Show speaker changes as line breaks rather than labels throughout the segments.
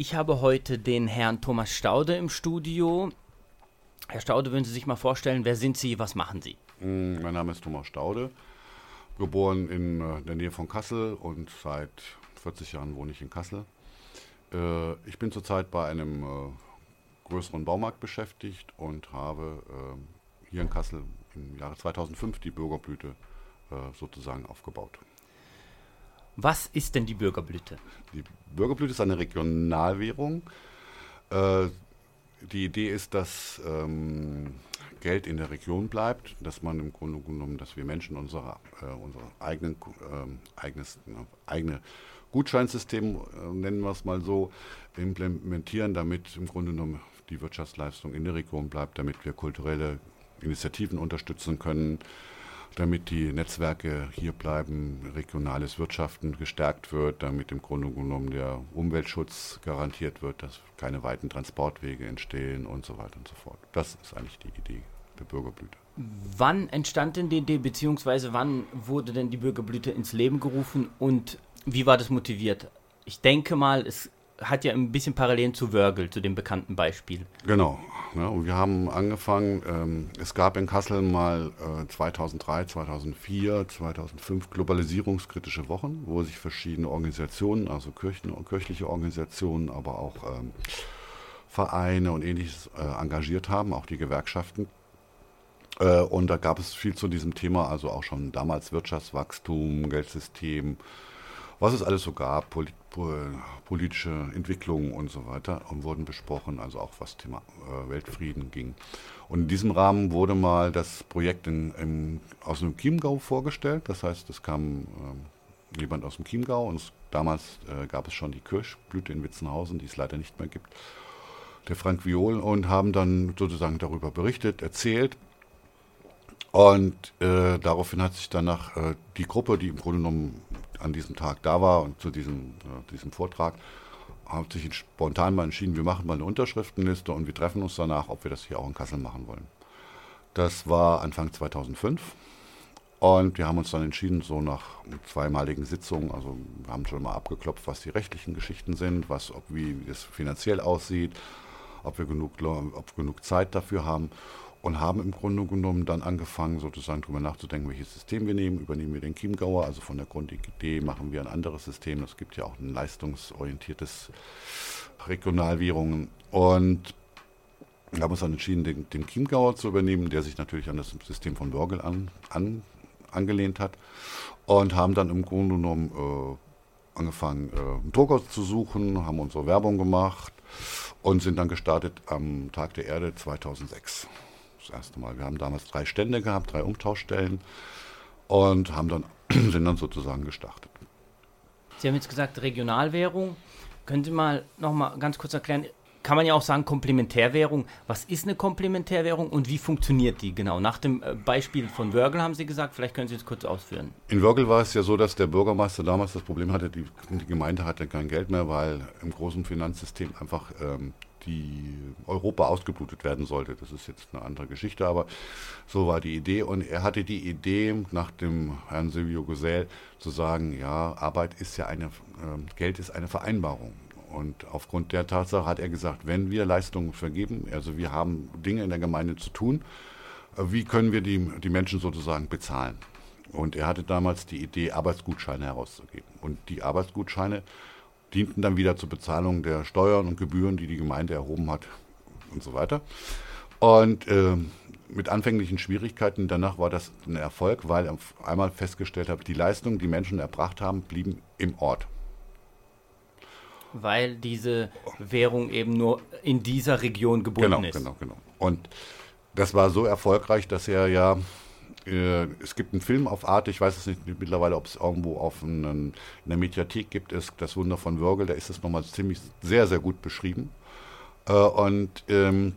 Ich habe heute den Herrn Thomas Staude im Studio. Herr Staude, würden Sie sich mal vorstellen, wer sind Sie, was machen Sie?
Mm, mein Name ist Thomas Staude, geboren in äh, der Nähe von Kassel und seit 40 Jahren wohne ich in Kassel. Äh, ich bin zurzeit bei einem äh, größeren Baumarkt beschäftigt und habe hier in Kassel im Jahre 2005 die Bürgerblüte sozusagen aufgebaut.
Was ist denn die Bürgerblüte?
Die Bürgerblüte ist eine Regionalwährung. Äh, die Idee ist, dass ähm, Geld in der Region bleibt, dass man im Grunde genommen, dass wir Menschen unsere, äh, unsere eigenen, äh, eigenes, ne, eigene Gutscheinsystem, äh, nennen wir es mal so, implementieren, damit im Grunde genommen die Wirtschaftsleistung in der Region bleibt, damit wir kulturelle Initiativen unterstützen können, damit die Netzwerke hier bleiben, regionales Wirtschaften gestärkt wird, damit im Grunde genommen der Umweltschutz garantiert wird, dass keine weiten Transportwege entstehen und so weiter und so fort. Das ist eigentlich die Idee der Bürgerblüte.
Wann entstand denn die Idee, beziehungsweise wann wurde denn die Bürgerblüte ins Leben gerufen und wie war das motiviert? Ich denke mal, es hat ja ein bisschen Parallelen zu Wörgl, zu dem bekannten Beispiel.
Genau. Ja, und wir haben angefangen, ähm, es gab in Kassel mal äh, 2003, 2004, 2005 globalisierungskritische Wochen, wo sich verschiedene Organisationen, also Kirchen kirchliche Organisationen, aber auch ähm, Vereine und ähnliches äh, engagiert haben, auch die Gewerkschaften. Äh, und da gab es viel zu diesem Thema, also auch schon damals Wirtschaftswachstum, Geldsystem, was es alles so gab, Polit politische Entwicklungen und so weiter, und wurden besprochen, also auch was Thema äh, Weltfrieden ging. Und in diesem Rahmen wurde mal das Projekt in, in, aus dem Chiemgau vorgestellt. Das heißt, es kam äh, jemand aus dem Chiemgau und es, damals äh, gab es schon die Kirschblüte in Witzenhausen, die es leider nicht mehr gibt, der Frank Viol, und haben dann sozusagen darüber berichtet, erzählt. Und äh, daraufhin hat sich danach äh, die Gruppe, die im Grunde genommen an diesem Tag da war und zu diesem, äh, diesem Vortrag, hat sich spontan mal entschieden, wir machen mal eine Unterschriftenliste und wir treffen uns danach, ob wir das hier auch in Kassel machen wollen. Das war Anfang 2005 und wir haben uns dann entschieden, so nach zweimaligen Sitzungen, also wir haben schon mal abgeklopft, was die rechtlichen Geschichten sind, was, ob, wie es finanziell aussieht, ob wir genug, ob wir genug Zeit dafür haben und haben im Grunde genommen dann angefangen, sozusagen darüber nachzudenken, welches System wir nehmen. Übernehmen wir den Chiemgauer, also von der Grundidee machen wir ein anderes System. Es gibt ja auch ein leistungsorientiertes Regionalwährungen. Und wir haben uns dann entschieden, den, den Chiemgauer zu übernehmen, der sich natürlich an das System von Wörgl an, an, angelehnt hat. Und haben dann im Grunde genommen äh, angefangen, äh, einen Drucker zu suchen, haben unsere Werbung gemacht und sind dann gestartet am Tag der Erde 2006 das erste Mal. Wir haben damals drei Stände gehabt, drei Umtauschstellen und haben dann, sind dann sozusagen gestartet.
Sie haben jetzt gesagt Regionalwährung. Können Sie mal noch mal ganz kurz erklären, kann man ja auch sagen Komplementärwährung. Was ist eine Komplementärwährung und wie funktioniert die genau? Nach dem äh, Beispiel von Wörgl haben Sie gesagt, vielleicht können Sie es kurz ausführen.
In Wörgl war es ja so, dass der Bürgermeister damals das Problem hatte, die, die Gemeinde hatte kein Geld mehr, weil im großen Finanzsystem einfach ähm, die Europa ausgeblutet werden sollte. Das ist jetzt eine andere Geschichte, aber so war die Idee. Und er hatte die Idee, nach dem Herrn Silvio Gesell zu sagen, ja, Arbeit ist ja eine, äh, Geld ist eine Vereinbarung. Und aufgrund der Tatsache hat er gesagt, wenn wir Leistungen vergeben, also wir haben Dinge in der Gemeinde zu tun, äh, wie können wir die, die Menschen sozusagen bezahlen? Und er hatte damals die Idee, Arbeitsgutscheine herauszugeben. Und die Arbeitsgutscheine dienten dann wieder zur Bezahlung der Steuern und Gebühren, die die Gemeinde erhoben hat und so weiter. Und äh, mit anfänglichen Schwierigkeiten danach war das ein Erfolg, weil ich einmal festgestellt habe, die Leistungen, die Menschen erbracht haben, blieben im Ort.
Weil diese Währung eben nur in dieser Region gebunden
genau,
ist.
Genau, genau, genau. Und das war so erfolgreich, dass er ja äh, es gibt einen Film auf Arte, ich weiß es nicht mittlerweile, ob es irgendwo auf einen, in der Mediathek gibt, ist Das Wunder von Wörgl, da ist es nochmal ziemlich sehr, sehr gut beschrieben. Äh, und ähm,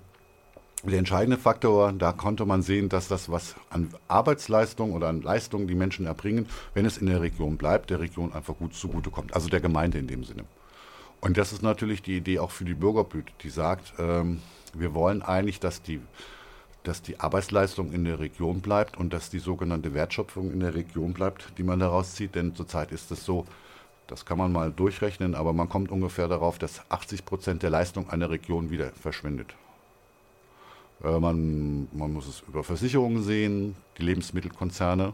der entscheidende Faktor, da konnte man sehen, dass das, was an Arbeitsleistung oder an Leistung die Menschen erbringen, wenn es in der Region bleibt, der Region einfach gut zugutekommt. Also der Gemeinde in dem Sinne. Und das ist natürlich die Idee auch für die Bürgerblüte, die sagt, ähm, wir wollen eigentlich, dass die dass die Arbeitsleistung in der Region bleibt und dass die sogenannte Wertschöpfung in der Region bleibt, die man daraus zieht. Denn zurzeit ist es so, Das kann man mal durchrechnen, aber man kommt ungefähr darauf, dass 80 Prozent der Leistung einer Region wieder verschwindet. Äh, man, man muss es über Versicherungen sehen, die Lebensmittelkonzerne,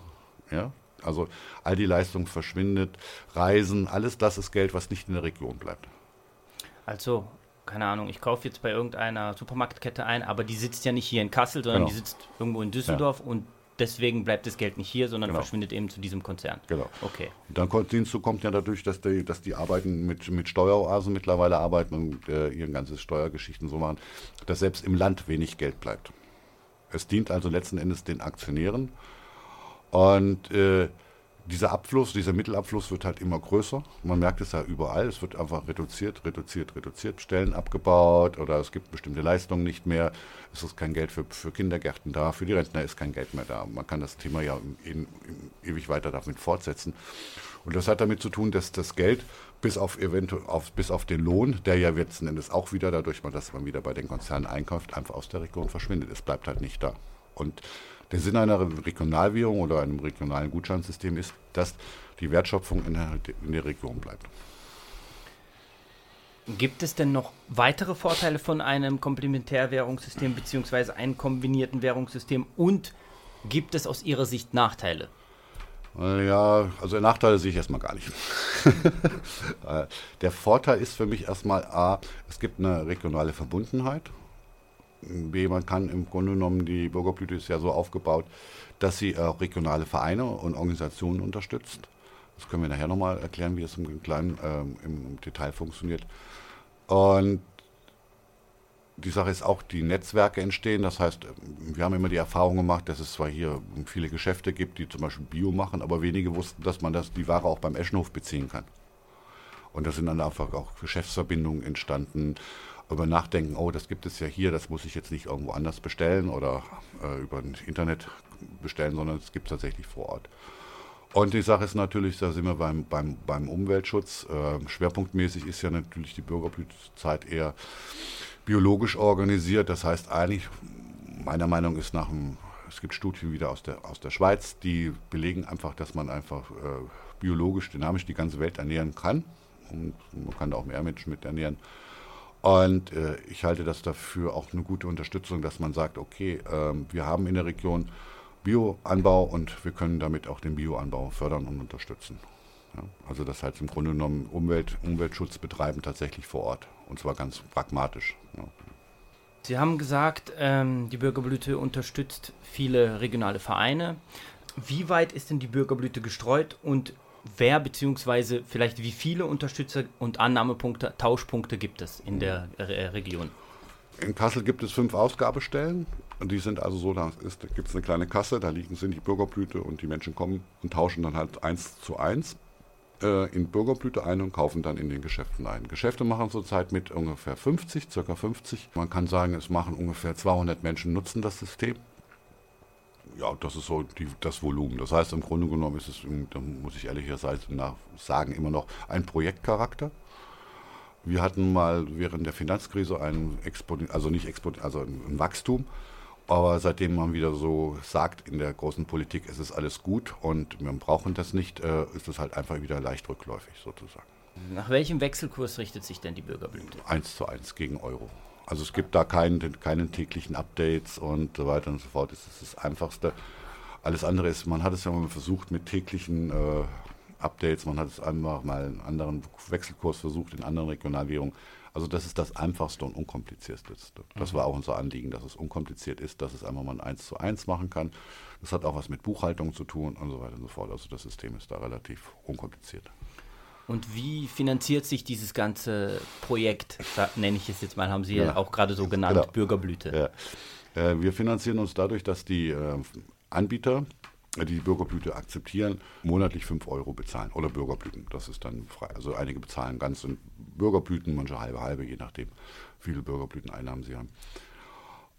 ja, also all die Leistung verschwindet, Reisen, alles das ist Geld, was nicht in der Region bleibt.
Also, keine Ahnung, ich kaufe jetzt bei irgendeiner Supermarktkette ein, aber die sitzt ja nicht hier in Kassel, sondern genau. die sitzt irgendwo in Düsseldorf ja. und deswegen bleibt das Geld nicht hier, sondern genau. verschwindet eben zu diesem Konzern.
Genau. Okay. Und dann kommt, hinzu kommt ja dadurch, dass die, dass die arbeiten mit, mit Steueroasen mittlerweile arbeiten und äh, ihr ganzes Steuergeschichten so machen, dass selbst im Land wenig Geld bleibt. Es dient also letzten Endes den Aktionären und äh, dieser Abfluss, dieser Mittelabfluss wird halt immer größer. Man merkt es ja überall. Es wird einfach reduziert, reduziert, reduziert, Stellen abgebaut oder es gibt bestimmte Leistungen nicht mehr. Es ist kein Geld für, für Kindergärten da, für die Rentner ist kein Geld mehr da. Man kann das Thema ja in, in, ewig weiter damit fortsetzen. Und das hat damit zu tun, dass das Geld bis auf, eventuell auf, bis auf den Lohn, der ja letzten Endes auch wieder dadurch, dass man wieder bei den Konzernen einkauft, einfach aus der Region verschwindet. Es bleibt halt nicht da. Und der Sinn einer Regionalwährung oder einem regionalen Gutscheinsystem ist, dass die Wertschöpfung in der, in der Region bleibt.
Gibt es denn noch weitere Vorteile von einem Komplementärwährungssystem bzw. einem kombinierten Währungssystem und gibt es aus Ihrer Sicht Nachteile?
Äh, ja, also Nachteile sehe ich erstmal gar nicht. Äh, der Vorteil ist für mich erstmal A, es gibt eine regionale Verbundenheit. Man kann im Grunde genommen, die Bürgerblüte ist ja so aufgebaut, dass sie auch regionale Vereine und Organisationen unterstützt. Das können wir nachher nochmal erklären, wie es im, Kleinen, ähm, im Detail funktioniert. Und die Sache ist auch, die Netzwerke entstehen. Das heißt, wir haben immer die Erfahrung gemacht, dass es zwar hier viele Geschäfte gibt, die zum Beispiel Bio machen, aber wenige wussten, dass man das, die Ware auch beim Eschenhof beziehen kann. Und da sind dann einfach auch Geschäftsverbindungen entstanden über nachdenken, oh, das gibt es ja hier, das muss ich jetzt nicht irgendwo anders bestellen oder äh, über das Internet bestellen, sondern es gibt es tatsächlich vor Ort. Und die Sache ist natürlich, da sind wir beim, beim, beim Umweltschutz. Äh, schwerpunktmäßig ist ja natürlich die Bürgerblütezeit eher biologisch organisiert. Das heißt eigentlich, meiner Meinung ist nach dem, es gibt Studien wieder aus der, aus der Schweiz, die belegen einfach, dass man einfach äh, biologisch, dynamisch die ganze Welt ernähren kann. Und man kann da auch mehr Menschen mit ernähren. Und äh, ich halte das dafür auch eine gute Unterstützung, dass man sagt, okay, ähm, wir haben in der Region Bioanbau und wir können damit auch den Bioanbau fördern und unterstützen. Ja, also das heißt im Grunde genommen Umwelt, Umweltschutz betreiben tatsächlich vor Ort und zwar ganz pragmatisch. Ja.
Sie haben gesagt, ähm, die Bürgerblüte unterstützt viele regionale Vereine. Wie weit ist denn die Bürgerblüte gestreut und wer bzw. vielleicht wie viele Unterstützer und Annahmepunkte, Tauschpunkte gibt es in der Re Region?
In Kassel gibt es fünf Ausgabestellen. Und die sind also so, da gibt es eine kleine Kasse, da liegen sind die Bürgerblüte und die Menschen kommen und tauschen dann halt eins zu eins äh, in Bürgerblüte ein und kaufen dann in den Geschäften ein. Geschäfte machen zurzeit mit ungefähr 50, circa 50. Man kann sagen, es machen ungefähr 200 Menschen nutzen das System ja, das ist so die, das Volumen. Das heißt, im Grunde genommen ist es, da muss ich ehrlicherweise sagen, immer noch ein Projektcharakter. Wir hatten mal während der Finanzkrise ein Exponent, also nicht Exponent, also ein Wachstum. Aber seitdem man wieder so sagt in der großen Politik, es ist alles gut und wir brauchen das nicht, äh, ist es halt einfach wieder leicht rückläufig sozusagen.
Nach welchem Wechselkurs richtet sich denn die Bürgerblüte?
Eins zu eins gegen Euro. Also es gibt da keinen, keinen täglichen Updates und so weiter und so fort. Das ist das Einfachste. Alles andere ist, man hat es ja mal versucht mit täglichen äh, Updates, man hat es einfach mal einen anderen Wechselkurs versucht in anderen Regionalwährungen. Also das ist das Einfachste und Unkomplizierteste. Das war auch unser Anliegen, dass es unkompliziert ist, dass es einfach mal ein 1 zu 1 machen kann. Das hat auch was mit Buchhaltung zu tun und so weiter und so fort. Also das System ist da relativ unkompliziert.
Und wie finanziert sich dieses ganze Projekt, nenne ich es jetzt mal, haben Sie ja, auch gerade so genannt, genau. Bürgerblüte?
Ja. Äh, wir finanzieren uns dadurch, dass die äh, Anbieter, die die Bürgerblüte akzeptieren, monatlich 5 Euro bezahlen oder Bürgerblüten. Das ist dann frei. Also einige bezahlen ganze Bürgerblüten, manche halbe halbe, je nachdem, wie viele Bürgerblüteneinnahmen sie haben.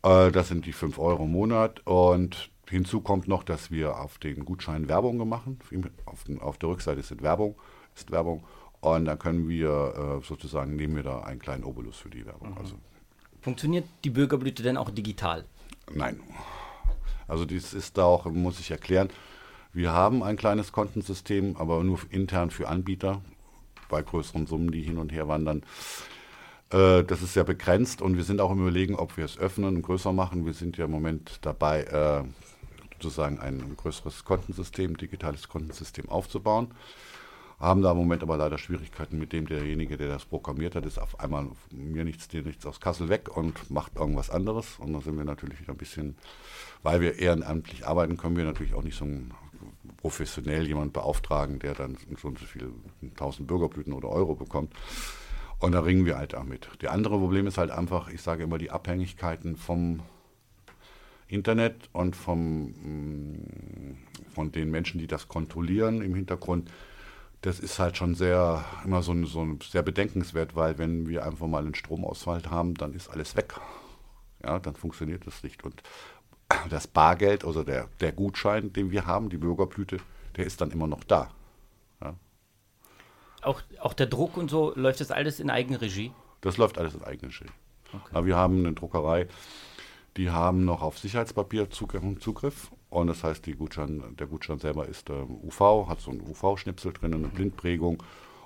Äh, das sind die 5 Euro im Monat und hinzu kommt noch, dass wir auf den Gutscheinen Werbung machen. Auf, auf der Rückseite sind Werbung ist Werbung. Und dann können wir äh, sozusagen, nehmen wir da einen kleinen Obolus für die Werbung. Mhm. Also,
Funktioniert die Bürgerblüte denn auch digital?
Nein. Also dies ist da auch, muss ich erklären, wir haben ein kleines Kontensystem, aber nur intern für Anbieter. bei größeren Summen, die hin und her wandern. Äh, das ist sehr begrenzt und wir sind auch im Überlegen, ob wir es öffnen und größer machen. Wir sind ja im Moment dabei, äh, sozusagen ein größeres Kontensystem, digitales Kontensystem aufzubauen. Haben da im Moment aber leider Schwierigkeiten mit dem, derjenige, der das programmiert hat, ist auf einmal mir nichts, dir nichts aus Kassel weg und macht irgendwas anderes. Und da sind wir natürlich wieder ein bisschen, weil wir ehrenamtlich arbeiten, können wir natürlich auch nicht so professionell jemand beauftragen, der dann so und so viel 1000 Bürgerblüten oder Euro bekommt. Und da ringen wir halt damit. Die andere Problem ist halt einfach, ich sage immer, die Abhängigkeiten vom Internet und vom, mm, von den Menschen, die das kontrollieren im Hintergrund das ist halt schon sehr, immer so, so sehr bedenkenswert, weil wenn wir einfach mal einen Stromausfall haben, dann ist alles weg. Ja, dann funktioniert das nicht. Und das Bargeld, also der, der Gutschein, den wir haben, die Bürgerblüte, der ist dann immer noch da. Ja.
Auch, auch der Druck und so, läuft das alles in Eigenregie?
Das läuft alles in Eigenregie. Okay. Aber wir haben eine Druckerei, die haben noch auf Sicherheitspapier Zugriff und das heißt, Gutschein, der Gutschein selber ist äh, UV, hat so einen UV-Schnipsel drin, eine Blindprägung.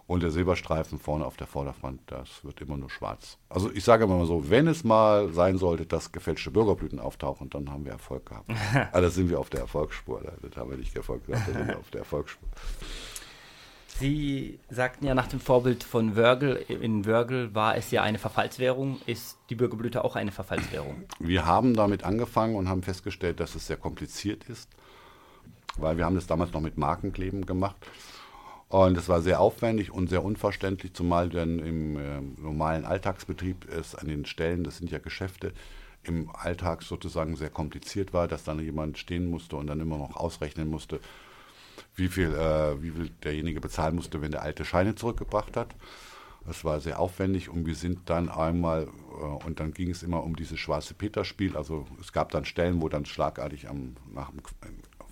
Und der Silberstreifen vorne auf der Vorderfront, das wird immer nur schwarz. Also ich sage immer mal so, wenn es mal sein sollte, dass gefälschte Bürgerblüten auftauchen, dann haben wir Erfolg gehabt. also sind wir auf der Erfolgsspur. Das haben wir nicht Erfolg gehabt, da sind wir auf der Erfolgsspur.
Sie sagten ja nach dem Vorbild von Wörgl, in Wörgl war es ja eine Verfallswährung. Ist die Bürgerblüte auch eine Verfallswährung?
Wir haben damit angefangen und haben festgestellt, dass es sehr kompliziert ist, weil wir haben das damals noch mit Markenkleben gemacht. Und es war sehr aufwendig und sehr unverständlich, zumal dann im äh, normalen Alltagsbetrieb es an den Stellen, das sind ja Geschäfte, im Alltag sozusagen sehr kompliziert war, dass dann jemand stehen musste und dann immer noch ausrechnen musste, wie viel, äh, wie viel derjenige bezahlen musste, wenn der alte Scheine zurückgebracht hat. Das war sehr aufwendig und wir sind dann einmal, äh, und dann ging es immer um dieses schwarze Peter-Spiel. Also es gab dann Stellen, wo dann schlagartig am, nach dem,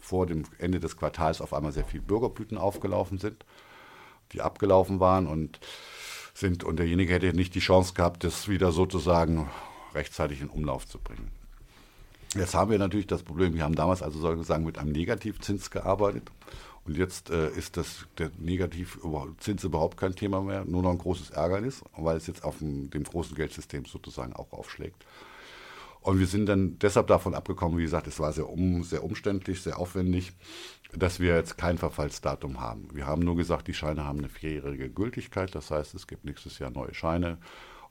vor dem Ende des Quartals auf einmal sehr viele Bürgerblüten aufgelaufen sind, die abgelaufen waren und sind, und derjenige hätte nicht die Chance gehabt, das wieder sozusagen rechtzeitig in Umlauf zu bringen. Jetzt haben wir natürlich das Problem, wir haben damals also sozusagen mit einem Negativzins gearbeitet. Und jetzt äh, ist das, der Negativzins überhaupt kein Thema mehr, nur noch ein großes Ärgernis, weil es jetzt auf dem, dem großen Geldsystem sozusagen auch aufschlägt. Und wir sind dann deshalb davon abgekommen, wie gesagt, es war sehr, um, sehr umständlich, sehr aufwendig, dass wir jetzt kein Verfallsdatum haben. Wir haben nur gesagt, die Scheine haben eine vierjährige Gültigkeit, das heißt, es gibt nächstes Jahr neue Scheine.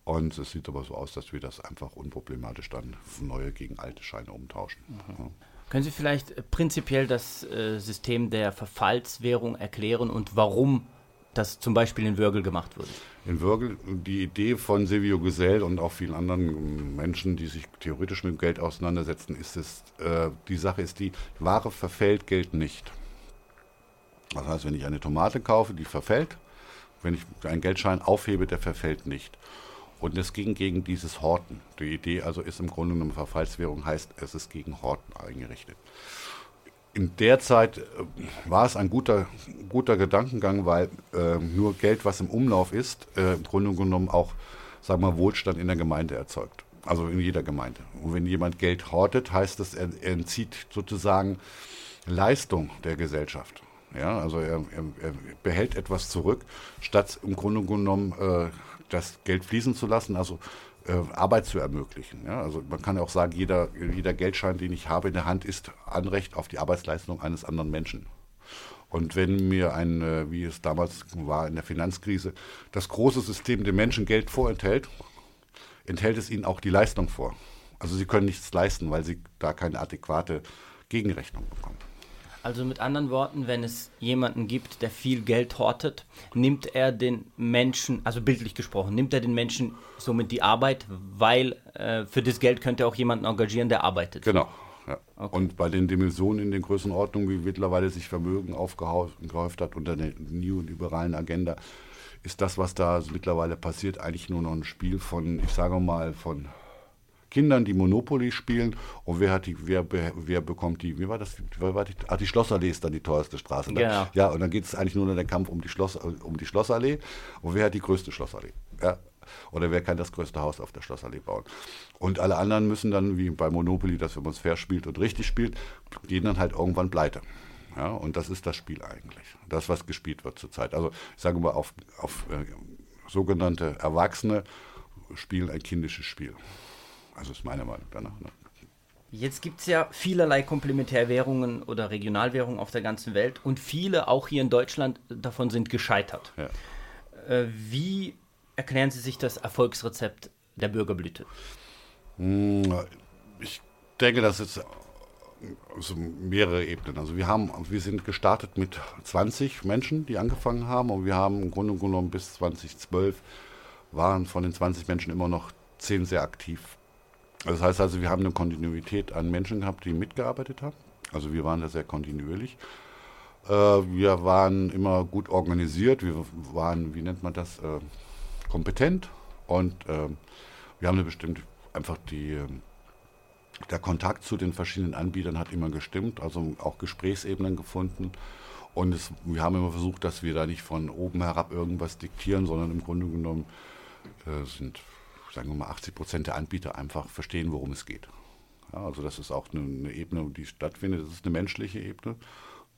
Und es sieht aber so aus, dass wir das einfach unproblematisch dann neue gegen alte Scheine umtauschen. Mhm. Ja.
Können Sie vielleicht äh, prinzipiell das äh, System der Verfallswährung erklären und warum das zum Beispiel in Würgel gemacht wurde?
In Würgel, die Idee von Silvio Gesell und auch vielen anderen Menschen, die sich theoretisch mit dem Geld auseinandersetzen, ist es, äh, die Sache ist die, Ware verfällt, Geld nicht. Das heißt, wenn ich eine Tomate kaufe, die verfällt, wenn ich einen Geldschein aufhebe, der verfällt nicht. Und es ging gegen dieses Horten. Die Idee also ist im Grunde genommen Verfallswährung heißt, es ist gegen Horten eingerichtet. In der Zeit äh, war es ein guter, guter Gedankengang, weil äh, nur Geld, was im Umlauf ist, äh, im Grunde genommen auch, sagen wir, Wohlstand in der Gemeinde erzeugt. Also in jeder Gemeinde. Und wenn jemand Geld hortet, heißt das, er, entzieht sozusagen Leistung der Gesellschaft. Ja, also er, er, er behält etwas zurück, statt im Grunde genommen äh, das Geld fließen zu lassen, also äh, Arbeit zu ermöglichen. Ja? Also man kann ja auch sagen, jeder, jeder Geldschein, den ich habe in der Hand, ist Anrecht auf die Arbeitsleistung eines anderen Menschen. Und wenn mir ein, äh, wie es damals war in der Finanzkrise, das große System dem Menschen Geld vorenthält, enthält es ihnen auch die Leistung vor. Also sie können nichts leisten, weil sie da keine adäquate Gegenrechnung bekommen.
Also mit anderen Worten, wenn es jemanden gibt, der viel Geld hortet, nimmt er den Menschen, also bildlich gesprochen, nimmt er den Menschen somit die Arbeit, weil äh, für das Geld könnte er auch jemanden engagieren, der arbeitet.
Genau. Ja. Okay. Und bei den Dimensionen in den Größenordnungen, wie mittlerweile sich Vermögen aufgehäuft hat unter der neoliberalen Agenda, ist das, was da mittlerweile passiert, eigentlich nur noch ein Spiel von, ich sage mal, von Kindern, die Monopoly spielen und wer hat die, wer, wer bekommt die, wie war das, wer war die, ah, die Schlossallee ist dann die teuerste Straße. Genau. Ja, und dann geht es eigentlich nur noch der Kampf um die, Schloss, um die Schlossallee und wer hat die größte Schlossallee. Ja, oder wer kann das größte Haus auf der Schlossallee bauen. Und alle anderen müssen dann, wie bei Monopoly, dass wenn man es fair spielt und richtig spielt, gehen dann halt irgendwann pleite. Ja, und das ist das Spiel eigentlich. Das, was gespielt wird zurzeit. Also ich sage mal, auf, auf äh, sogenannte Erwachsene spielen ein kindisches Spiel. Also ist meine Meinung danach. Ne?
Jetzt gibt es ja vielerlei Komplementärwährungen oder Regionalwährungen auf der ganzen Welt und viele, auch hier in Deutschland, davon sind gescheitert. Ja. Äh, wie erklären Sie sich das Erfolgsrezept der Bürgerblüte?
Hm, ich denke, das ist also mehrere Ebenen. Also wir haben, wir sind gestartet mit 20 Menschen, die angefangen haben und wir haben im Grunde genommen bis 2012 waren von den 20 Menschen immer noch 10 sehr aktiv. Das heißt also, wir haben eine Kontinuität an Menschen gehabt, die mitgearbeitet haben. Also wir waren da sehr kontinuierlich. Äh, wir waren immer gut organisiert, wir waren, wie nennt man das, äh, kompetent und äh, wir haben eine bestimmte, einfach die, der Kontakt zu den verschiedenen Anbietern hat immer gestimmt, also auch Gesprächsebenen gefunden. Und es, wir haben immer versucht, dass wir da nicht von oben herab irgendwas diktieren, sondern im Grunde genommen sind, sagen wir mal, 80 Prozent der Anbieter einfach verstehen, worum es geht. Ja, also das ist auch eine, eine Ebene, die stattfindet. Das ist eine menschliche Ebene.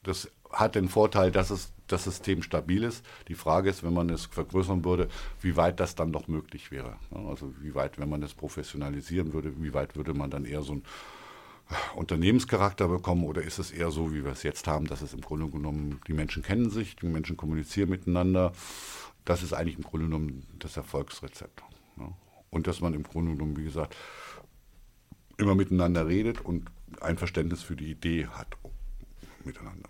Das hat den Vorteil, dass es, das System stabil ist. Die Frage ist, wenn man es vergrößern würde, wie weit das dann noch möglich wäre. Also wie weit, wenn man es professionalisieren würde, wie weit würde man dann eher so einen Unternehmenscharakter bekommen oder ist es eher so, wie wir es jetzt haben, dass es im Grunde genommen, die Menschen kennen sich, die Menschen kommunizieren miteinander. Das ist eigentlich im Grunde genommen das Erfolgsrezept. Und dass man im Grunde genommen, wie gesagt, immer miteinander redet und ein Verständnis für die Idee hat miteinander.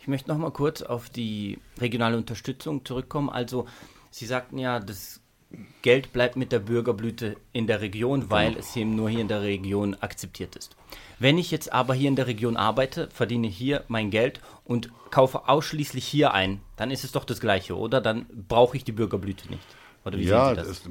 Ich möchte noch mal kurz auf die regionale Unterstützung zurückkommen. Also Sie sagten ja, das Geld bleibt mit der Bürgerblüte in der Region, weil genau. es eben nur hier in der Region akzeptiert ist. Wenn ich jetzt aber hier in der Region arbeite, verdiene hier mein Geld und kaufe ausschließlich hier ein, dann ist es doch das Gleiche, oder? Dann brauche ich die Bürgerblüte nicht.
Oder wie ja, sehen Sie das? Es,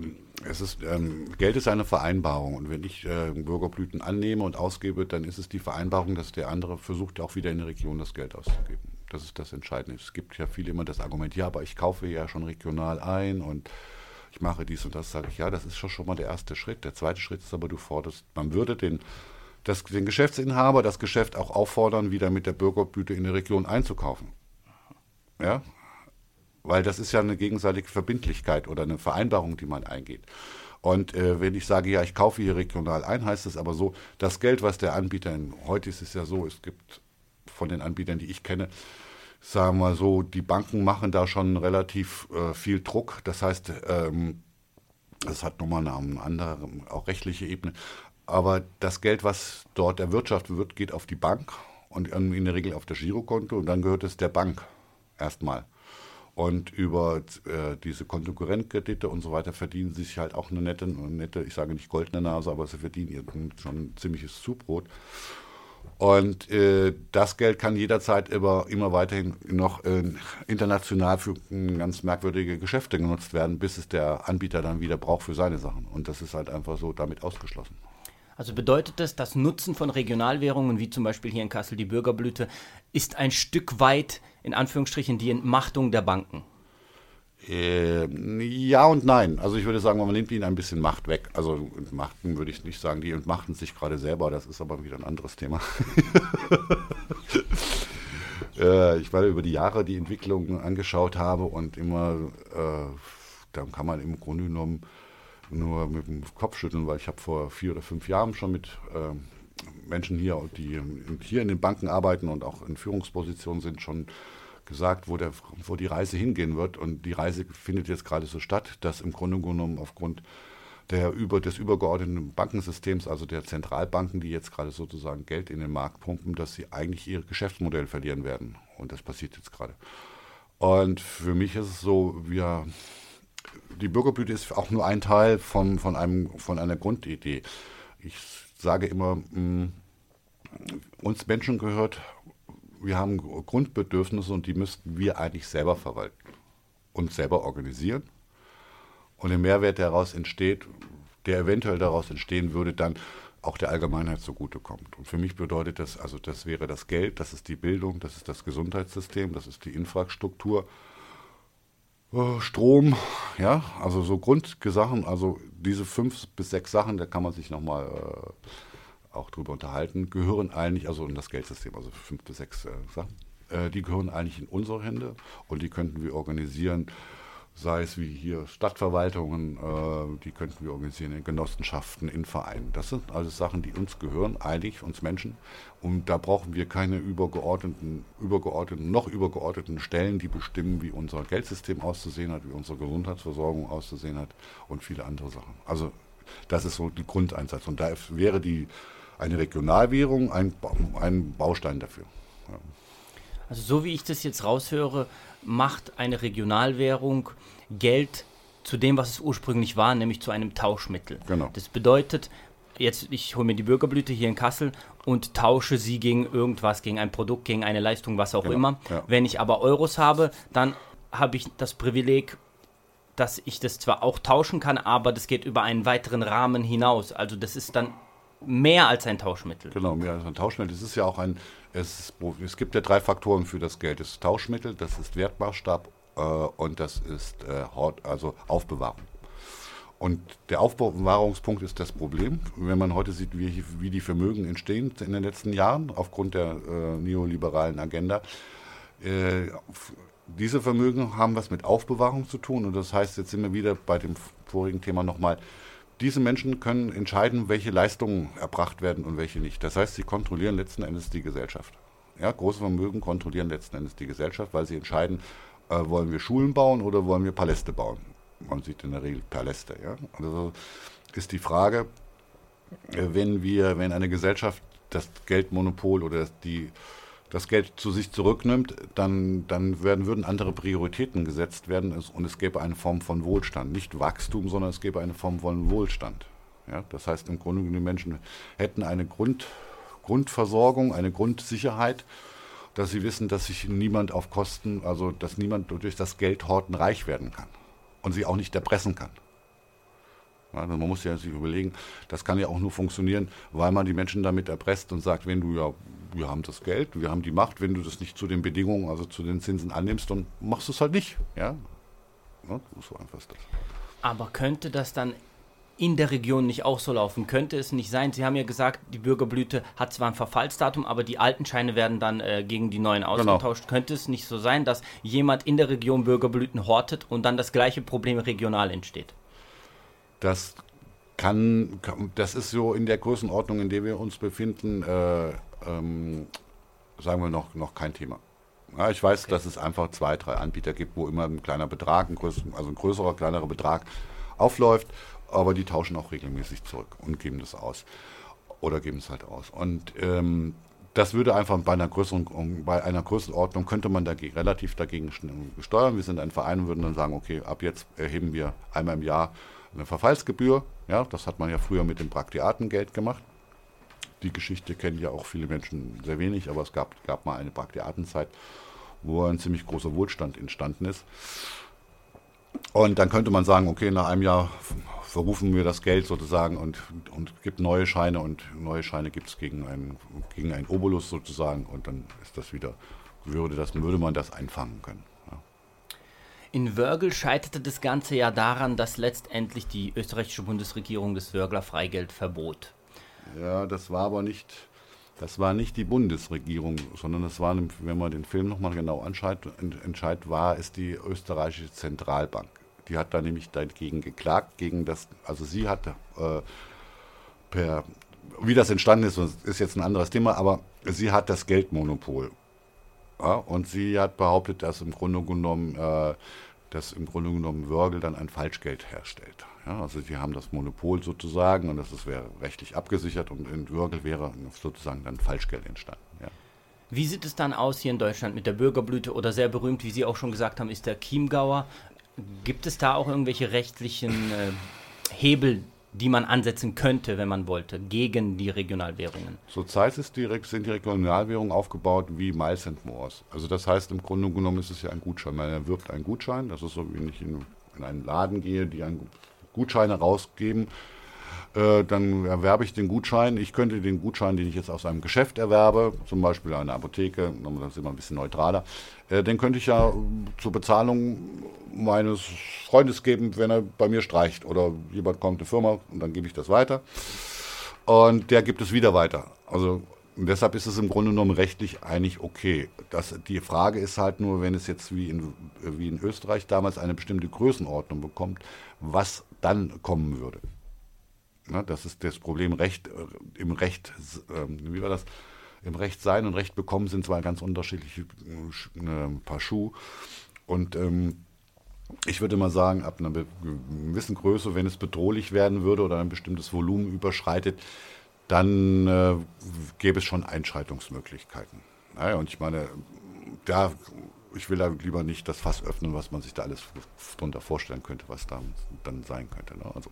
es ist, ähm, Geld ist eine Vereinbarung und wenn ich äh, Bürgerblüten annehme und ausgebe, dann ist es die Vereinbarung, dass der andere versucht, auch wieder in der Region das Geld auszugeben. Das ist das Entscheidende. Es gibt ja viele immer das Argument, ja, aber ich kaufe ja schon regional ein und ich mache dies und das, sage ich, ja, das ist schon, schon mal der erste Schritt. Der zweite Schritt ist aber, du forderst, man würde den, das, den Geschäftsinhaber, das Geschäft auch auffordern, wieder mit der Bürgerblüte in der Region einzukaufen. Ja, weil das ist ja eine gegenseitige Verbindlichkeit oder eine Vereinbarung, die man eingeht. Und äh, wenn ich sage, ja, ich kaufe hier regional ein, heißt es aber so, das Geld, was der Anbieter, heute ist es ja so, es gibt von den Anbietern, die ich kenne, sagen wir so, die Banken machen da schon relativ äh, viel Druck. Das heißt, ähm, das hat nochmal eine andere, auch rechtliche Ebene. Aber das Geld, was dort erwirtschaftet wird, geht auf die Bank und in der Regel auf das Girokonto und dann gehört es der Bank erstmal. Und über äh, diese Konkurrentkredite und so weiter verdienen sie sich halt auch eine nette, eine nette, ich sage nicht goldene Nase, aber sie verdienen schon ein ziemliches Zubrot. Und äh, das Geld kann jederzeit immer, immer weiterhin noch äh, international für ganz merkwürdige Geschäfte genutzt werden, bis es der Anbieter dann wieder braucht für seine Sachen. Und das ist halt einfach so damit ausgeschlossen.
Also bedeutet das, das Nutzen von Regionalwährungen, wie zum Beispiel hier in Kassel die Bürgerblüte, ist ein Stück weit in Anführungsstrichen die Entmachtung der Banken?
Äh, ja und nein. Also ich würde sagen, man nimmt ihnen ein bisschen Macht weg. Also entmachten würde ich nicht sagen, die entmachten sich gerade selber, das ist aber wieder ein anderes Thema. äh, ich weil über die Jahre die Entwicklung angeschaut habe und immer, äh, dann kann man im Grunde genommen nur mit dem Kopf schütteln, weil ich habe vor vier oder fünf Jahren schon mit äh, Menschen hier, die hier in den Banken arbeiten und auch in Führungspositionen sind, schon gesagt, wo, der, wo die Reise hingehen wird. Und die Reise findet jetzt gerade so statt, dass im Grunde genommen aufgrund der über, des übergeordneten Bankensystems, also der Zentralbanken, die jetzt gerade sozusagen Geld in den Markt pumpen, dass sie eigentlich ihr Geschäftsmodell verlieren werden. Und das passiert jetzt gerade. Und für mich ist es so, wir, die Bürgerblüte ist auch nur ein Teil von, von, einem, von einer Grundidee. Ich sage immer, mh, mm, uns Menschen gehört wir haben Grundbedürfnisse und die müssten wir eigentlich selber verwalten und selber organisieren. Und der Mehrwert, der daraus entsteht, der eventuell daraus entstehen würde, dann auch der Allgemeinheit zugutekommt. Und für mich bedeutet das, also das wäre das Geld, das ist die Bildung, das ist das Gesundheitssystem, das ist die Infrastruktur, Strom, ja, also so Grundsachen, also diese fünf bis sechs Sachen, da kann man sich nochmal äh, auch drüber unterhalten, gehören eigentlich, also in das Geldsystem, also fünf bis sechs äh, Sachen, äh, die gehören eigentlich in unsere Hände und die könnten wir organisieren sei es wie hier Stadtverwaltungen, äh, die könnten wir organisieren in Genossenschaften, in Vereinen. Das sind alles Sachen, die uns gehören, eigentlich uns Menschen. Und da brauchen wir keine übergeordneten, übergeordneten, noch übergeordneten Stellen, die bestimmen, wie unser Geldsystem auszusehen hat, wie unsere Gesundheitsversorgung auszusehen hat und viele andere Sachen. Also das ist so die Grundeinsatz. Und da wäre die eine Regionalwährung ein, ein Baustein dafür. Ja.
Also so wie ich das jetzt raushöre, macht eine Regionalwährung Geld zu dem, was es ursprünglich war, nämlich zu einem Tauschmittel. Genau. Das bedeutet, jetzt ich hole mir die Bürgerblüte hier in Kassel und tausche sie gegen irgendwas, gegen ein Produkt, gegen eine Leistung, was auch genau. immer. Ja. Wenn ich aber Euros habe, dann habe ich das Privileg, dass ich das zwar auch tauschen kann, aber das geht über einen weiteren Rahmen hinaus. Also das ist dann mehr als ein Tauschmittel.
Genau, mehr als ein Tauschmittel. Es ist ja auch ein, es, es gibt ja drei Faktoren für das Geld. Das ist Tauschmittel, das ist Wertmaßstab äh, und das ist äh, also Aufbewahrung. Und der Aufbewahrungspunkt ist das Problem. Wenn man heute sieht, wie, wie die Vermögen entstehen in den letzten Jahren aufgrund der äh, neoliberalen Agenda, äh, diese Vermögen haben was mit Aufbewahrung zu tun. Und das heißt, jetzt sind wir wieder bei dem vorigen Thema nochmal, diese Menschen können entscheiden, welche Leistungen erbracht werden und welche nicht. Das heißt, sie kontrollieren letzten Endes die Gesellschaft. Ja, große Vermögen kontrollieren letzten Endes die Gesellschaft, weil sie entscheiden, äh, wollen wir Schulen bauen oder wollen wir Paläste bauen. Man sieht in der Regel Paläste. Ja? Also ist die Frage, äh, wenn wir, wenn eine Gesellschaft das Geldmonopol oder die das Geld zu sich zurücknimmt, dann, dann werden, würden andere Prioritäten gesetzt werden und es gäbe eine Form von Wohlstand. Nicht Wachstum, sondern es gäbe eine Form von Wohlstand. Ja, das heißt, im Grunde die Menschen hätten eine Grund, Grundversorgung, eine Grundsicherheit, dass sie wissen, dass sich niemand auf Kosten, also dass niemand durch das Geldhorten reich werden kann und sie auch nicht erpressen kann. Ja, also man muss ja sich überlegen, das kann ja auch nur funktionieren, weil man die Menschen damit erpresst und sagt, wenn du ja wir haben das Geld, wir haben die Macht, wenn du das nicht zu den Bedingungen, also zu den Zinsen annimmst, dann machst du es halt nicht. Ja?
ja so einfach ist das. Aber könnte das dann in der Region nicht auch so laufen? Könnte es nicht sein? Sie haben ja gesagt, die Bürgerblüte hat zwar ein Verfallsdatum, aber die alten Scheine werden dann äh, gegen die neuen genau. ausgetauscht. Genau. Könnte es nicht so sein, dass jemand in der Region Bürgerblüten hortet und dann das gleiche Problem regional entsteht?
Das kann, das ist so in der Größenordnung, in der wir uns befinden, äh, ähm, sagen wir noch, noch kein Thema. Ja, ich weiß, okay. dass es einfach zwei, drei Anbieter gibt, wo immer ein kleiner Betrag, ein größer, also ein größerer, kleinerer Betrag aufläuft, aber die tauschen auch regelmäßig zurück und geben das aus. Oder geben es halt aus. Und ähm, das würde einfach bei einer größeren, bei einer Größenordnung könnte man dagegen, relativ dagegen steuern. Wir sind ein Verein und würden dann sagen, okay, ab jetzt erheben wir einmal im Jahr eine Verfallsgebühr. Ja, das hat man ja früher mit dem Praktiatengeld gemacht. Die Geschichte kennen ja auch viele Menschen sehr wenig, aber es gab, gab mal eine Praktiatenzeit, wo ein ziemlich großer Wohlstand entstanden ist. Und dann könnte man sagen, okay, nach einem Jahr verrufen wir das Geld sozusagen und, und gibt neue Scheine und neue Scheine gibt es gegen einen, gegen einen Obolus sozusagen und dann ist das wieder, würde, das, würde man das einfangen können. Ja.
In Wörgl scheiterte das Ganze ja daran, dass letztendlich die österreichische Bundesregierung das Wörgler Freigeld verbot.
Ja, das war aber nicht, das war nicht die Bundesregierung, sondern das war, wenn man den Film nochmal genau anschaut, entscheidet, war es die österreichische Zentralbank. Die hat da nämlich dagegen geklagt, gegen das, also sie hat äh, per, wie das entstanden ist, ist jetzt ein anderes Thema, aber sie hat das Geldmonopol. Ja, und sie hat behauptet, dass im Grunde genommen, äh, dass im Grunde genommen Wörgl dann ein Falschgeld herstellt. Ja, also sie haben das Monopol sozusagen und das ist, wäre rechtlich abgesichert und in Würgel wäre sozusagen dann Falschgeld entstanden. Ja.
Wie sieht es dann aus hier in Deutschland mit der Bürgerblüte oder sehr berühmt, wie Sie auch schon gesagt haben, ist der Chiemgauer. Gibt es da auch irgendwelche rechtlichen äh, Hebel, die man ansetzen könnte, wenn man wollte, gegen die Regionalwährungen?
Zurzeit ist die, sind die Regionalwährungen aufgebaut wie Miles and Moors. Also das heißt, im Grunde genommen ist es ja ein Gutschein. Man erwirbt einen Gutschein, das ist so, wie wenn ich in, in einen Laden gehe, die einen Gutscheine rausgeben. Äh, dann erwerbe ich den Gutschein. Ich könnte den Gutschein, den ich jetzt aus einem Geschäft erwerbe, zum Beispiel eine Apotheke, das ist immer ein bisschen neutraler, äh, den könnte ich ja zur Bezahlung meines Freundes geben, wenn er bei mir streicht. Oder jemand kommt, eine Firma, und dann gebe ich das weiter. Und der gibt es wieder weiter. Also deshalb ist es im Grunde genommen rechtlich eigentlich okay. Das, die Frage ist halt nur, wenn es jetzt wie in, wie in Österreich damals eine bestimmte Größenordnung bekommt, was dann kommen würde. Na, das ist das Problem Recht äh, im Recht, äh, wie war das? Im Recht sein und Recht bekommen sind zwei ganz unterschiedliche äh, Paar Schuhe. Und ähm, ich würde mal sagen, ab einer gewissen Größe, wenn es bedrohlich werden würde oder ein bestimmtes Volumen überschreitet, dann äh, gäbe es schon Einschreitungsmöglichkeiten. Naja, und ich meine, da, ich will da lieber nicht das Fass öffnen, was man sich da alles drunter vorstellen könnte, was da dann sein könnte. Ne? Also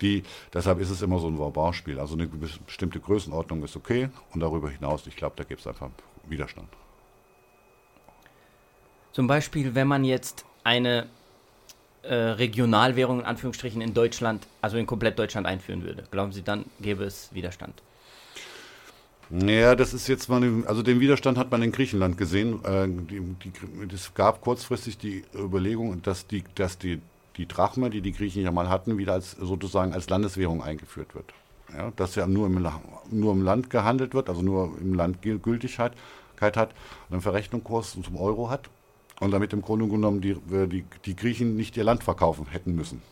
die, deshalb ist es immer so ein Verbalspiel. Also eine bestimmte Größenordnung ist okay und darüber hinaus, ich glaube, da gibt es einfach Widerstand.
Zum Beispiel, wenn man jetzt eine äh, Regionalwährung in Anführungsstrichen in Deutschland, also in komplett Deutschland einführen würde? Glauben Sie, dann gäbe es Widerstand?
Naja, das ist jetzt mal, also den Widerstand hat man in Griechenland gesehen. Äh, es gab kurzfristig die Überlegung, dass die, dass die, die Drachme, die die Griechen ja mal hatten, wieder als sozusagen als Landeswährung eingeführt wird. Ja, dass ja nur im, nur im Land gehandelt wird, also nur im Land Gültigkeit hat, einen Verrechnungskurs zum Euro hat und damit im Grunde genommen die, äh, die, die Griechen nicht ihr Land verkaufen hätten müssen.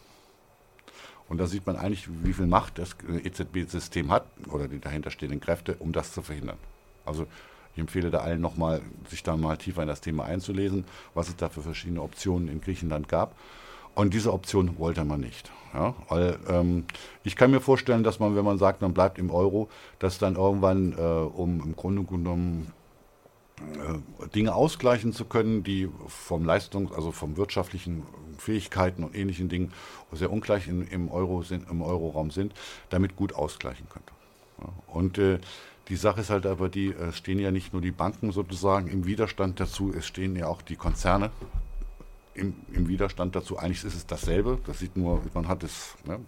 Und da sieht man eigentlich, wie viel Macht das EZB-System hat oder die dahinterstehenden Kräfte, um das zu verhindern. Also ich empfehle da allen nochmal, sich da mal tiefer in das Thema einzulesen, was es da für verschiedene Optionen in Griechenland gab. Und diese Option wollte man nicht. Ja, weil ähm, ich kann mir vorstellen, dass man, wenn man sagt, man bleibt im Euro, dass dann irgendwann, äh, um im Grunde genommen äh, Dinge ausgleichen zu können, die vom Leistung, also vom wirtschaftlichen Fähigkeiten und ähnlichen Dingen sehr ungleich in, im, Euro sind, im Euroraum sind, damit gut ausgleichen könnte. Und äh, die Sache ist halt aber die, es stehen ja nicht nur die Banken sozusagen im Widerstand dazu, es stehen ja auch die Konzerne im, im Widerstand dazu. Eigentlich ist es dasselbe, das sieht nur, man hat es, ne?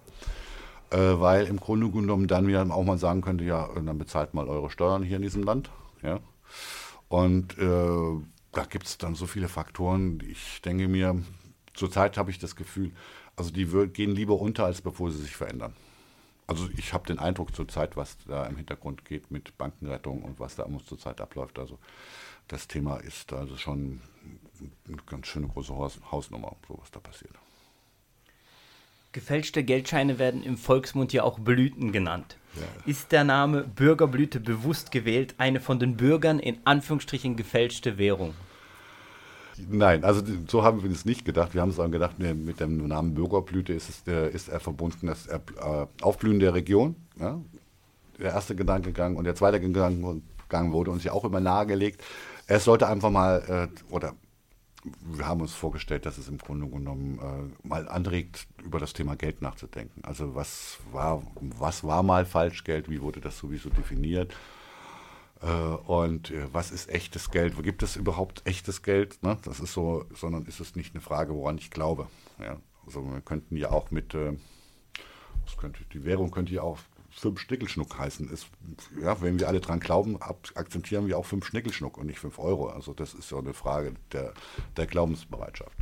äh, weil im Grunde genommen dann wieder auch mal sagen könnte, ja, dann bezahlt mal eure Steuern hier in diesem Land. Ja? Und äh, da gibt es dann so viele Faktoren. Ich denke mir, zurzeit habe ich das Gefühl, also die gehen lieber unter, als bevor sie sich verändern. Also ich habe den Eindruck zurzeit, was da im Hintergrund geht mit Bankenrettung und was da zurzeit abläuft. Also das Thema ist also schon eine ganz schöne große Hausnummer, so was da passiert.
Gefälschte Geldscheine werden im Volksmund ja auch Blüten genannt. Ist der Name Bürgerblüte bewusst gewählt, eine von den Bürgern in Anführungsstrichen gefälschte Währung?
Nein, also so haben wir es nicht gedacht. Wir haben es auch gedacht, mit dem Namen Bürgerblüte ist, es, äh, ist er verbunden, das äh, Aufblühen der Region. Ja? Der erste Gedankengang und der zweite Gedankengang wurde uns ja auch immer nahegelegt. Es sollte einfach mal, äh, oder wir haben uns vorgestellt, dass es im Grunde genommen äh, mal anregt, über das Thema Geld nachzudenken. Also was war, was war mal Falschgeld, wie wurde das sowieso definiert? Äh, und äh, was ist echtes Geld? Wo gibt es überhaupt echtes Geld? Ne? Das ist so, sondern ist es nicht eine Frage, woran ich glaube. Ja? Also wir könnten ja auch mit, äh, könnte, die Währung könnte ja auch fünf Schnickelschnuck heißen. Ist, ja, wenn wir alle dran glauben, akzeptieren wir auch fünf Schnickelschnuck und nicht fünf Euro. Also das ist ja eine Frage der, der Glaubensbereitschaft.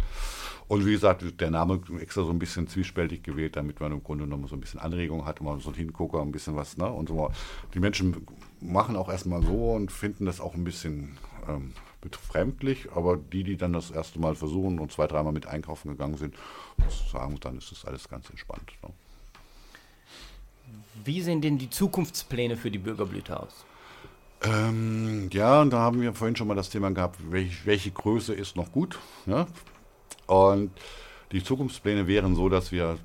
Und wie gesagt, der Name extra so ein bisschen zwiespältig gewählt, damit man im Grunde genommen so ein bisschen Anregung hat, mal so ein Hingucker, ein bisschen was. Ne? Und so. Die Menschen machen auch erstmal so und finden das auch ein bisschen ähm, befremdlich, aber die, die dann das erste Mal versuchen und zwei, dreimal mit einkaufen gegangen sind, sagen, dann ist das alles ganz entspannt. Ne?
Wie sehen denn die Zukunftspläne für die Bürgerblüte aus?
Ähm, ja, und da haben wir vorhin schon mal das Thema gehabt, welche, welche Größe ist noch gut. Ja? Und die Zukunftspläne wären so, dass wir,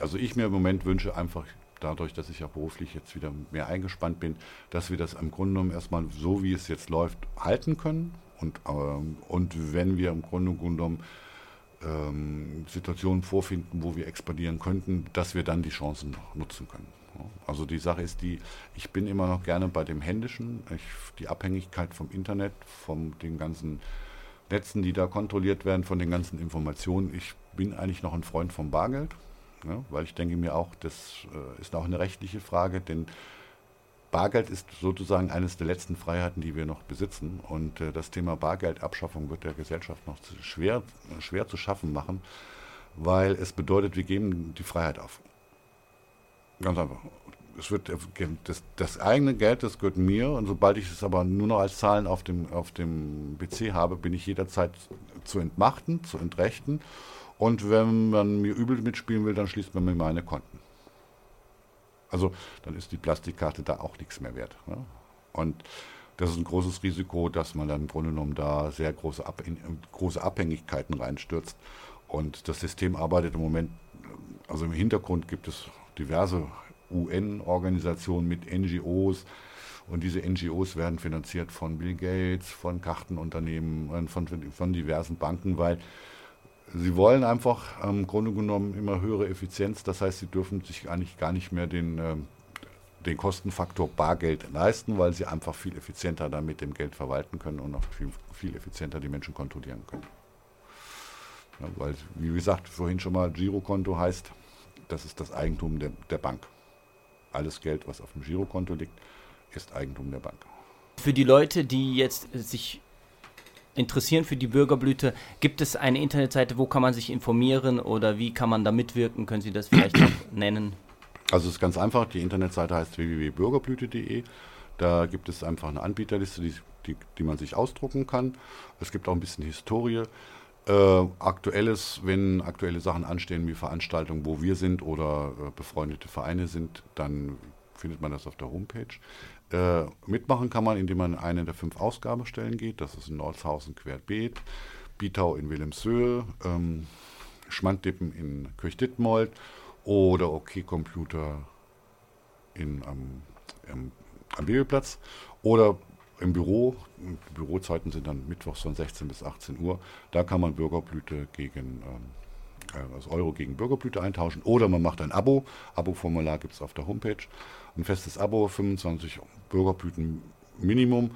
also ich mir im Moment wünsche, einfach dadurch, dass ich ja beruflich jetzt wieder mehr eingespannt bin, dass wir das im Grunde genommen erstmal so, wie es jetzt läuft, halten können. Und, ähm, und wenn wir im Grunde genommen ähm, Situationen vorfinden, wo wir expandieren könnten, dass wir dann die Chancen nutzen können. Also die Sache ist die, ich bin immer noch gerne bei dem Händischen. Ich, die Abhängigkeit vom Internet, von den ganzen Netzen, die da kontrolliert werden, von den ganzen Informationen. Ich bin eigentlich noch ein Freund vom Bargeld, ja, weil ich denke mir auch, das äh, ist auch eine rechtliche Frage, denn Bargeld ist sozusagen eines der letzten Freiheiten, die wir noch besitzen. Und äh, das Thema Bargeldabschaffung wird der Gesellschaft noch schwer, schwer zu schaffen machen, weil es bedeutet, wir geben die Freiheit auf. Ganz einfach. es wird das, das, eigene Geld, das gehört mir und sobald ich es aber nur noch als Zahlen auf dem, auf dem PC habe, bin ich jederzeit zu entmachten, zu entrechten und wenn man mir übel mitspielen will, dann schließt man mir meine Konten. Also dann ist die Plastikkarte da auch nichts mehr wert. Ne? Und das ist ein großes Risiko, dass man dann im Grunde genommen da sehr große, Ab große Abhängigkeiten reinstürzt. Und das System arbeitet im Moment, also im Hintergrund gibt es diverse UN-Organisationen mit NGOs. Und diese NGOs werden finanziert von Bill Gates, von Kartenunternehmen, von, von diversen Banken, weil sie wollen einfach im Grunde genommen immer höhere Effizienz. Das heißt, sie dürfen sich eigentlich gar nicht mehr den, ähm, den Kostenfaktor Bargeld leisten, weil sie einfach viel effizienter damit dem Geld verwalten können und auch viel, viel effizienter die Menschen kontrollieren können. Ja, weil, wie gesagt, vorhin schon mal, Girokonto heißt, das ist das Eigentum der, der Bank. Alles Geld, was auf dem Girokonto liegt, ist Eigentum der Bank.
Für die Leute, die jetzt sich interessieren für die Bürgerblüte, gibt es eine Internetseite, wo kann man sich informieren oder wie kann man da mitwirken? Können Sie das vielleicht noch nennen?
Also es ist ganz einfach, die Internetseite heißt www.bürgerblüte.de. Da gibt es einfach eine Anbieterliste, die, die, die man sich ausdrucken kann. Es gibt auch ein bisschen Historie. Äh, aktuelles, wenn aktuelle Sachen anstehen wie Veranstaltungen, wo wir sind oder äh, befreundete Vereine sind, dann findet man das auf der Homepage. Äh, mitmachen kann man, indem man eine der fünf Ausgabestellen geht. Das ist in Nordhausen querbeet, Bietau in Wilhelmshöhe, ähm, Schmanddippen in Kirchdittmold oder OK Computer in, am, am, am Bibelplatz oder im Büro, die Bürozeiten sind dann mittwochs von 16 bis 18 Uhr, da kann man Bürgerblüte gegen ähm, äh, also Euro gegen Bürgerblüte eintauschen oder man macht ein Abo. Abo-Formular gibt es auf der Homepage. Ein festes Abo, 25 Bürgerblüten Minimum.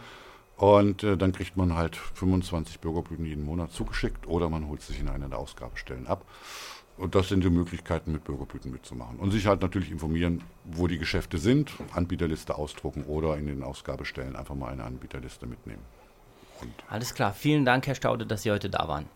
Und äh, dann kriegt man halt 25 Bürgerblüten jeden Monat zugeschickt oder man holt sich in einer der Ausgabestellen ab. Und das sind die Möglichkeiten, mit Bürgerblüten mitzumachen. Und sich halt natürlich informieren, wo die Geschäfte sind, Anbieterliste ausdrucken oder in den Ausgabestellen einfach mal eine Anbieterliste mitnehmen.
Und Alles klar. Vielen Dank, Herr Staude, dass Sie heute da waren.